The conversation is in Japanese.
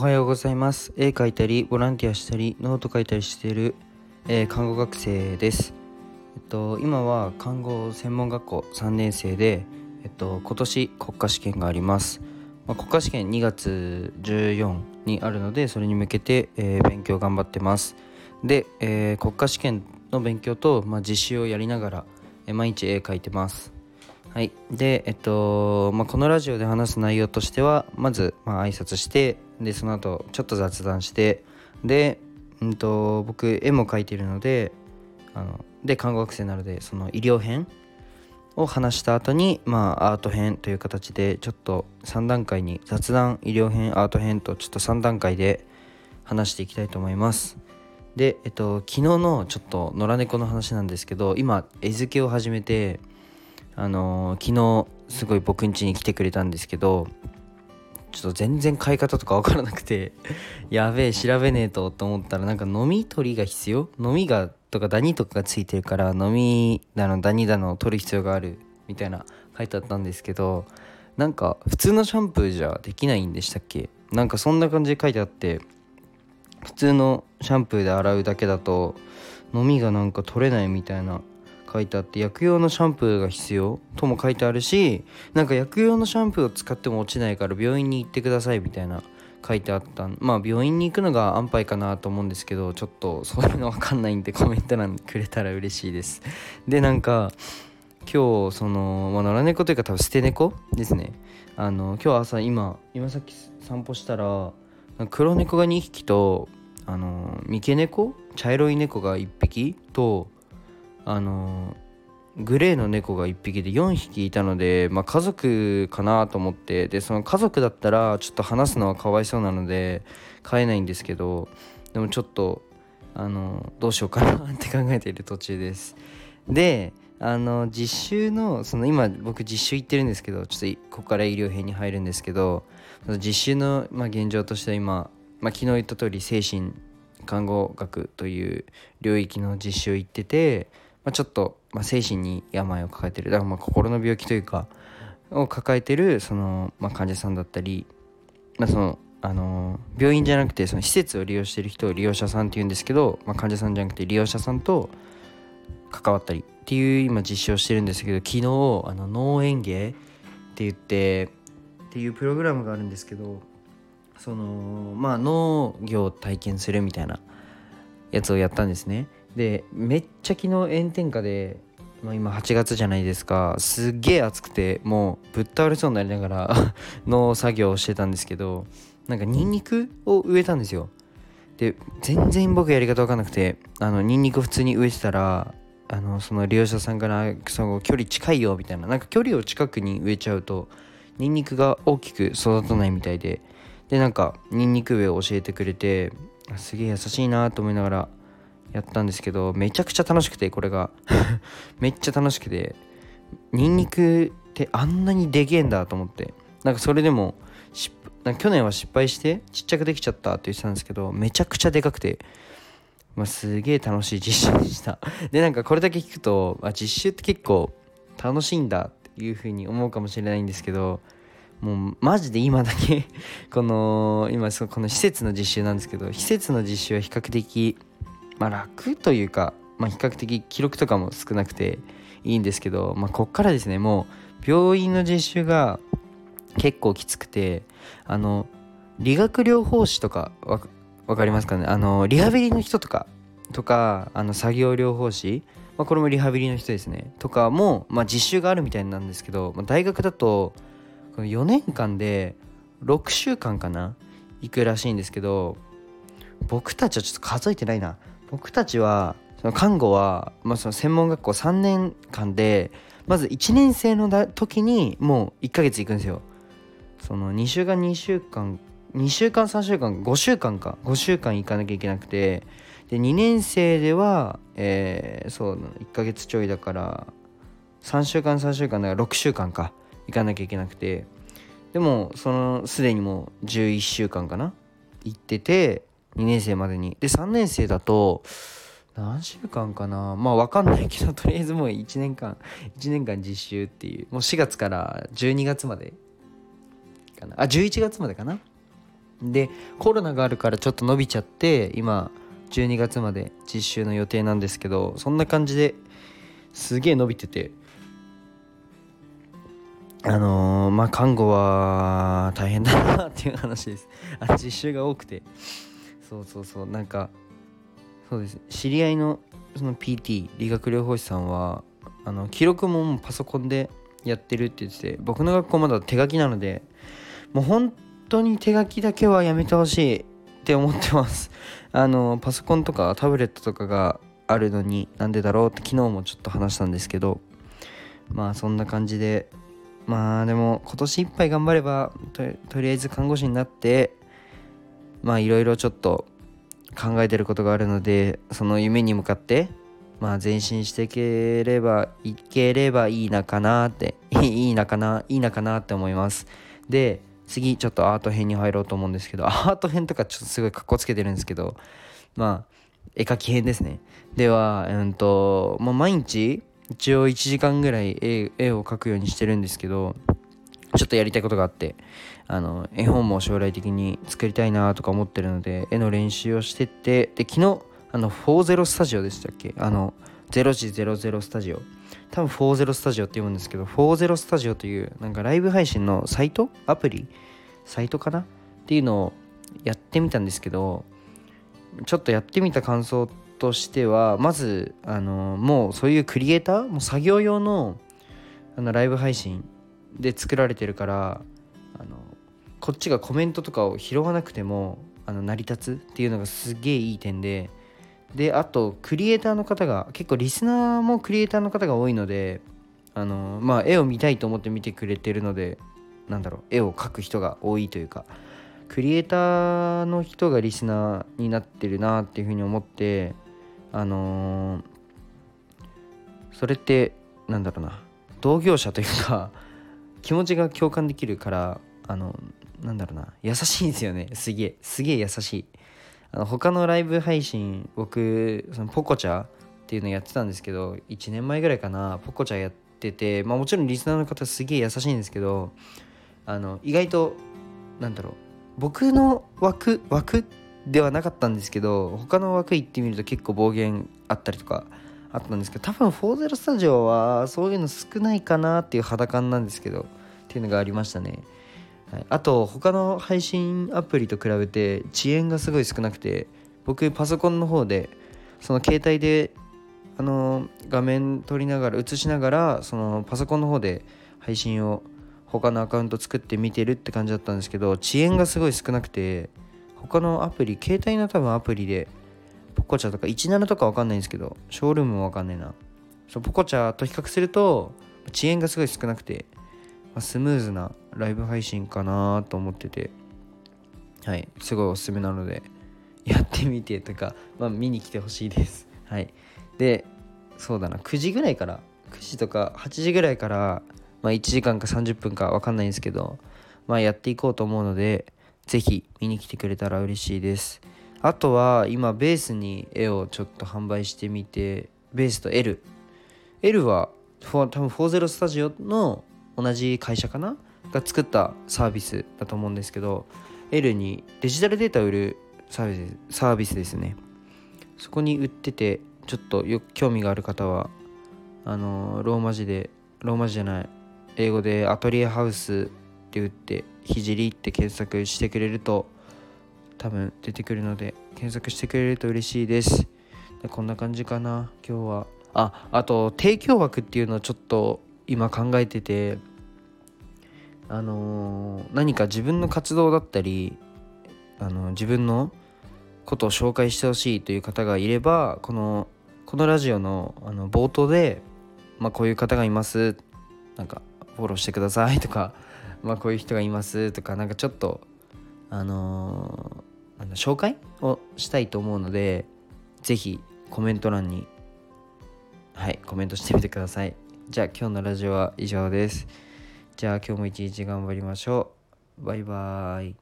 はようございます。絵描いたりボランティアしたりノート書いたりしている、えー、看護学生です。えっと今は看護専門学校3年生でえっと今年国家試験があります、まあ、国家試験2月14にあるのでそれに向けて、えー、勉強頑張ってます。で、えー、国家試験の勉強と、まあ、実習をやりながら、え毎日絵描いてます。はい。で、えっと、まあ、このラジオで話す内容としては、まず、まあ、挨拶して、で、その後、ちょっと雑談して、で、うんと、僕、絵も描いてるので、あの、で、看護学生なので、その医療編を話した後に、まあ、アート編という形で、ちょっと3段階に、雑談、医療編、アート編と、ちょっと3段階で話していきたいと思います。で、えっと、昨日のちょっと野良猫の話なんですけど、今、絵付けを始めて、あの、昨日すごい僕ん家に来てくれたんですけどちょっと全然買い方とか分からなくて やべえ調べねえとと思ったらなんか飲み取りが必要？飲みがとかダニとかがついてるから飲みだのダニだのを取る必要があるみたいな書いてあったんですけどなんか普通のシャンプーじゃできないんでしたっけ？なんかそんな感じで書いてあって普通のシャンプーで洗うだけだと飲みがなんか取れないみたいな書いてあって薬用のシャンプーが必要とも書いてあるしなんか薬用のシャンプーを使っても落ちないから病院に行ってくださいみたいな書いてあったまあ病院に行くのが安牌かなと思うんですけどちょっとそういうの分かんないんでコメント欄くれたら嬉しいです。でなんか今日その、まあ、野良猫というか多分捨て猫ですね。あの今日朝今今さっき散歩したら黒猫が2匹とあの三毛猫？茶色い猫が1匹とあのグレーの猫が1匹で4匹いたので、まあ、家族かなと思ってでその家族だったらちょっと話すのはかわいそうなので飼えないんですけどでもちょっとあのどうしようかなって考えている途中です。であの実習のその今僕実習行ってるんですけどちょっとここから医療編に入るんですけど実習の、まあ、現状としては今、まあ、昨日言った通り精神看護学という領域の実習行っててまあ、ちょっと、まあ、精神に病を抱えてる。だからまあ心の病気というかを抱えてるその、まあ、患者さんだったり、まあ、そのあの病院じゃなくてその施設を利用してる人を利用者さんっていうんですけど、まあ、患者さんじゃなくて利用者さんと関わったりっていう今実証してるんですけど昨日あの農園芸って言ってっていうプログラムがあるんですけどそのまあ農業を体験するみたいなやつをやったんですね。でめっちゃ昨日炎天下で、まあ、今8月じゃないですか。すっげえ暑くてもうぶっ倒れそうになりながら の作業をしてたんですけどなんかニンニクを植えたんですよ。で全然僕やり方分かんなくてあのニンニク普通に植えてたらあのその利用者さんからその距離近いよみたいな。なんか距離を近くに植えちゃうとニンニクが大きく育たないみたいで。でなんかニンニク植えを教えてくれてすげえ優しいなと思いながらやったんですけどめちゃくちゃ楽しくてこれが。めっちゃ楽しくてニンニクってあんなにでけえんだと思って。なんかそれでも去年は失敗してちっちゃくできちゃったって言ってたんですけどめちゃくちゃでかくて、まあ、すげえ楽しい実習でした。でなんかこれだけ聞くとあ実習って結構楽しいんだっていう風に思うかもしれないんですけどもうマジで今だけこの今この施設の実習なんですけど施設の実習は比較的まあ、楽というか、まあ、比較的記録とかも少なくていいんですけど、まあ、こっからですねもう病院の実習が結構きつくてあの理学療法士とか分かりますかね？あのリハビリの人とかとかあの作業療法士、まあ、これもリハビリの人ですね。とかも、まあ、実習があるみたいなんですけど、まあ、大学だとこの4年間で6週間かな？行くらしいんですけど僕たちはちょっと数えてないな。僕たちはその看護は、まあ、その専門学校3年間でまず1年生のだ時にもう1ヶ月行くんですよ。その2週間2週間2週間3週間5週間か。5週間行かなきゃいけなくて。で2年生ではえー、そう1ヶ月ちょいだから3週間3週間だから6週間か。行かなきゃいけなくて。でもそのすでにもう11週間かな。行ってて2年生までに。で3年生だと何週間かな。まあ分かんないけど とりあえずもう1年間1年間実習っていう。もう4月から12月までかな。あ11月までかな。でコロナがあるからちょっと伸びちゃって今12月まで実習の予定なんですけどそんな感じですげえ伸びてて。あのー、まあ看護は大変だなっていう話です。あ実習が多くて。そうそうそう。なんかそうです。知り合いのその PT 理学療法士さんはあの記録ももうパソコンでやってるって言ってて僕の学校まだ手書きなのでもう本当に手書きだけはやめてほしいって思ってます。あのパソコンとかタブレットとかがあるのになんでだろうって昨日もちょっと話したんですけどまあそんな感じでまあでも今年いっぱい頑張ればとりあえず看護師になってまあいろいろちょっと考えてることがあるのでその夢に向かってまあ前進していければいければいいなかなって いいなかないいなかなって思います。で次ちょっとアート編に入ろうと思うんですけど アート編とかちょっとすごいかっこつけてるんですけどまあ絵描き編ですね。ではうんともう毎日一応1時間ぐらい絵を描くようにしてるんですけどちょっとやりたいことがあってあの絵本も将来的に作りたいなとか思ってるので絵の練習をしててで昨日あの40スタジオでしたっけ？あの0時00スタジオ。多分40スタジオって読むんですけど40スタジオというなんかライブ配信のサイト？アプリ？サイトかな？っていうのをやってみたんですけどちょっとやってみた感想としてはまずあのもうそういうクリエイター？もう作業用のあのライブ配信で作られてるからあのこっちがコメントとかを拾わなくてもあの成り立つっていうのがすげえいい点でであとクリエイターの方が結構リスナーもクリエイターの方が多いのであのまあ絵を見たいと思って見てくれてるのでなんだろう絵を描く人が多いというかクリエイターの人がリスナーになってるなっていうふうに思ってあのー、それってなんだろうな同業者というか気持ちが共感できるからあのなんだろうな。優しいんですよね。すげえ。すげえ優しい。あの他のライブ配信僕そのポコチャっていうのやってたんですけど1年前ぐらいかな。ポコチャやっててまあもちろんリスナーの方すげえ優しいんですけどあの意外となんだろう。僕の枠枠ではなかったんですけど他の枠行ってみると結構暴言あったりとかあったんですけど多分40スタジオはそういうの少ないかなっていう肌感なんですけどっていうのがありましたね、はい、あと他の配信アプリと比べて遅延がすごい少なくて僕パソコンの方でその携帯であの画面撮りながら映しながらそのパソコンの方で配信を他のアカウント作って見てるって感じだったんですけど遅延がすごい少なくて他のアプリ携帯の多分アプリでポコチャとか17とかわかんないんですけどショールームもわかんないな。そうポコチャと比較すると遅延がすごい少なくて、まあ、スムーズなライブ配信かなと思ってて。はいすごいおすすめなのでやってみてとか、まあ、見に来てほしいです。はい。でそうだな9時ぐらいから9時とか8時ぐらいから、まあ、1時間か30分か分かんないんですけどまあやっていこうと思うのでぜひ見に来てくれたら嬉しいです。あとは今ベースに絵をちょっと販売してみてベースと L L は多分40スタジオの同じ会社かな？が作ったサービスだと思うんですけど L にデジタルデータを売るサービスサービスですね。そこに売っててちょっとよ興味がある方はあのローマ字でローマ字じゃない英語でアトリエハウスって打ってひじりって検索してくれると多分出てくるので検索してくれると嬉しいです。でこんな感じかな今日は。ああと提供枠っていうのをちょっと今考えててあのー、何か自分の活動だったりあの自分のことを紹介してほしいという方がいればこのこのラジオのあの冒頭で、まあ、こういう方がいます。なんかフォローしてくださいとかまあこういう人がいますとかなんかちょっとあのあの紹介をしたいと思うので是非コメント欄にはいコメントしてみてください。じゃあ今日のラジオは以上です。じゃあ今日も一日頑張りましょう。バイバーイ。